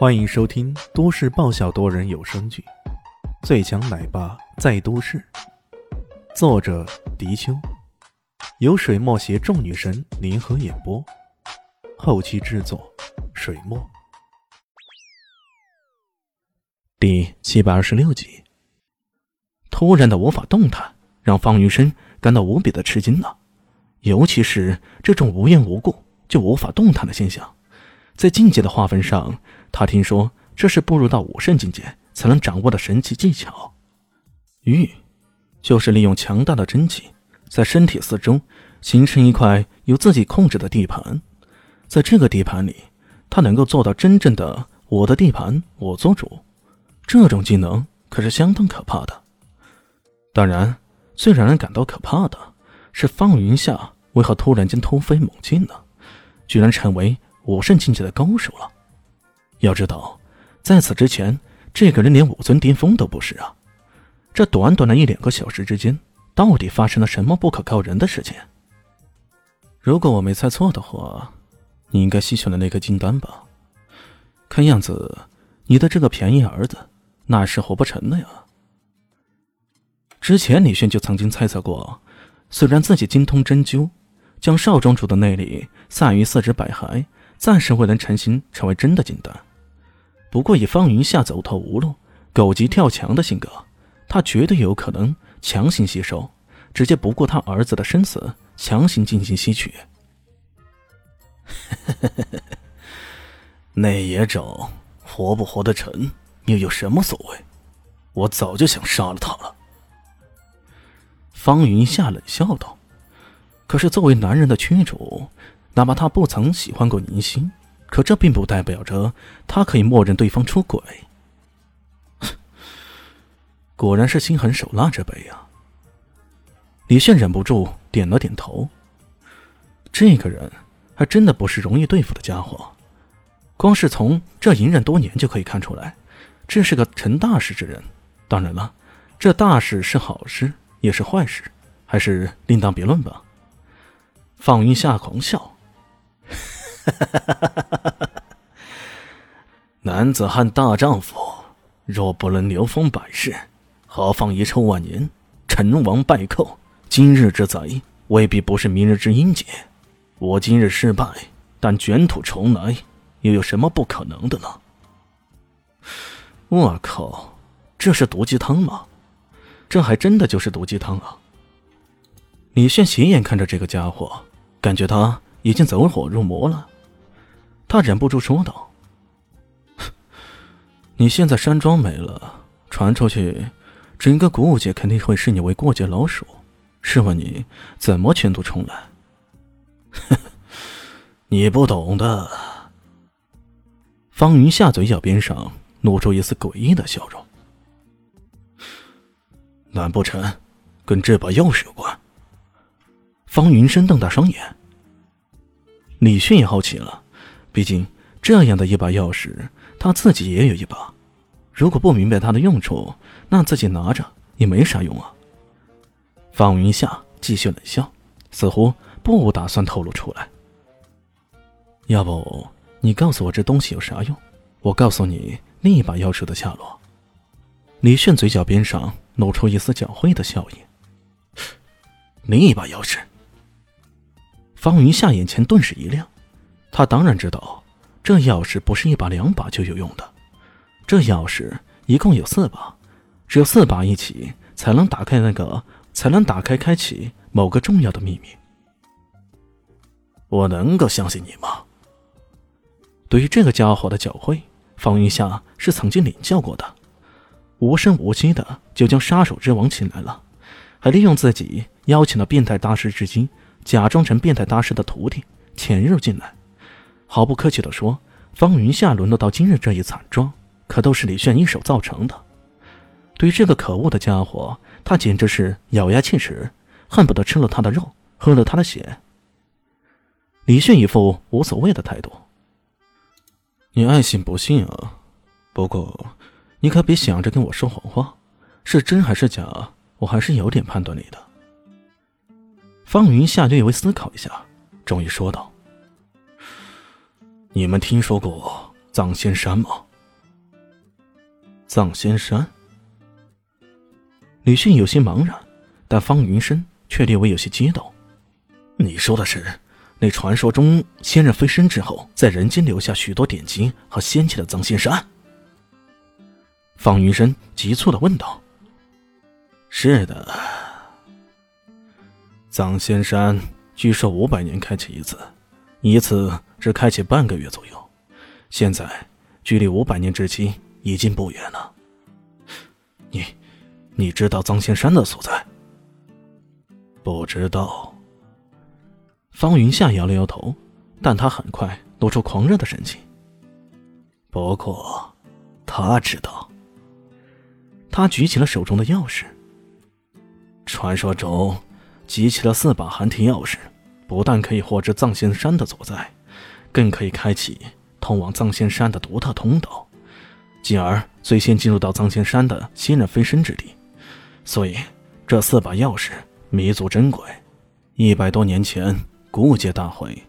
欢迎收听都市爆笑多人有声剧《最强奶爸在都市》，作者：迪秋，由水墨携众女神联合演播，后期制作：水墨。第七百二十六集，突然的无法动弹，让方云深感到无比的吃惊了，尤其是这种无缘无故就无法动弹的现象。在境界的划分上，他听说这是步入到武圣境界才能掌握的神奇技巧。玉，就是利用强大的真气，在身体四周形成一块由自己控制的地盘。在这个地盘里，他能够做到真正的“我的地盘，我做主”。这种技能可是相当可怕的。当然，最让人感到可怕的是方云夏为何突然间突飞猛进呢？居然成为……武圣境界的高手了。要知道，在此之前，这个人连武尊巅峰都不是啊！这短短的一两个小时之间，到底发生了什么不可告人的事情？如果我没猜错的话，你应该吸取了那颗金丹吧？看样子，你的这个便宜儿子，那是活不成了呀！之前李炫就曾经猜测过，虽然自己精通针灸，将少庄主的内力散于四肢百骸。暂时未能成型成为真的金丹，不过以方云夏走投无路、狗急跳墙的性格，他绝对有可能强行吸收，直接不顾他儿子的生死，强行进行吸取。那野种活不活得成，又有什么所谓？我早就想杀了他了。方云夏冷笑道：“可是作为男人的驱逐。”哪怕他不曾喜欢过宁心，可这并不代表着他可以默认对方出轨。果然是心狠手辣之辈啊！李炫忍不住点了点头。这个人还真的不是容易对付的家伙，光是从这隐忍多年就可以看出来，这是个成大事之人。当然了，这大事是好事也是坏事，还是另当别论吧。方云夏狂笑。男子汉大丈夫，若不能流风百世，何妨遗臭万年？成王败寇，今日之贼未必不是明日之英杰。我今日失败，但卷土重来，又有什么不可能的呢？我靠，这是毒鸡汤吗？这还真的就是毒鸡汤啊！李炫斜眼看着这个家伙，感觉他已经走火入魔了。他忍不住说道：“ 你现在山庄没了，传出去，整个古武界肯定会视你为过街老鼠。试问你怎么卷土重来？” 你不懂的。方云下嘴角边上露出一丝诡异的笑容。难不成跟这把钥匙有关？方云生瞪大双眼。李迅也好奇了。毕竟，这样的一把钥匙，他自己也有一把。如果不明白它的用处，那自己拿着也没啥用啊。方云夏继续冷笑，似乎不打算透露出来。要不，你告诉我这东西有啥用？我告诉你另一把钥匙的下落。李迅嘴角边上露出一丝狡猾的笑意。另一把钥匙。方云夏眼前顿时一亮。他当然知道，这钥匙不是一把两把就有用的。这钥匙一共有四把，只有四把一起才能打开那个，才能打开开启某个重要的秘密。我能够相信你吗？对于这个家伙的狡猾，方云夏是曾经领教过的。无声无息的就将杀手之王请来了，还利用自己邀请了变态大师至今，假装成变态大师的徒弟潜入进来。毫不客气地说：“方云夏沦落到今日这一惨状，可都是李炫一手造成的。对于这个可恶的家伙，他简直是咬牙切齿，恨不得吃了他的肉，喝了他的血。”李炫一副无所谓的态度：“你爱信不信啊？不过，你可别想着跟我说谎话，是真还是假，我还是有点判断力的。”方云下略微思考一下，终于说道。你们听说过藏仙山吗？藏仙山。李迅有些茫然，但方云深却略微有些激动。你说的是，那传说中仙人飞升之后，在人间留下许多典籍和仙气的藏仙山？方云深急促的问道。是的，藏仙山据说五百年开启一次，一次只开启半个月左右，现在距离五百年之期已经不远了。你，你知道藏仙山的所在？不知道。方云夏摇了摇头，但他很快露出狂热的神情。不过，他知道。他举起了手中的钥匙。传说中，集齐了四把寒天钥匙，不但可以获知藏仙山的所在，更可以开启通往藏仙山的独特通道，进而最先进入到藏仙山的仙人飞升之地。所以，这四把钥匙弥足珍贵。一百多年前。古武界大会，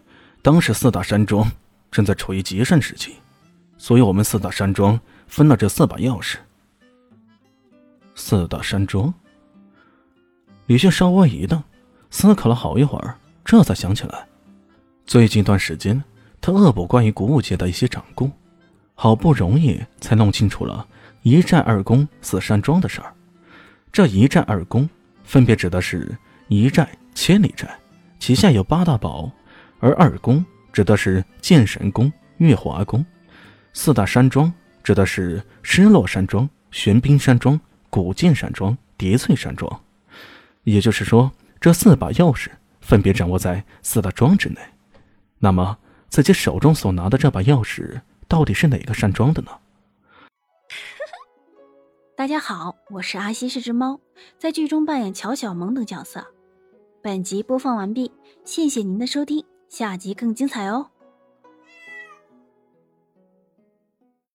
当时四大山庄正在处于极盛时期，所以我们四大山庄分了这四把钥匙。四大山庄，李迅稍微一愣，思考了好一会儿，这才想起来，最近一段时间他恶补关于古武界的一些掌故，好不容易才弄清楚了一寨二宫四山庄的事儿。这一寨二宫，分别指的是一寨、千里寨。旗下有八大堡，而二宫指的是剑神宫、月华宫；四大山庄指的是失落山庄、玄冰山庄、古剑山庄、叠翠山庄。也就是说，这四把钥匙分别掌握在四大庄之内。那么，自己手中所拿的这把钥匙到底是哪个山庄的呢？大家好，我是阿西，是只猫，在剧中扮演乔小萌等角色。本集播放完毕，谢谢您的收听，下集更精彩哦。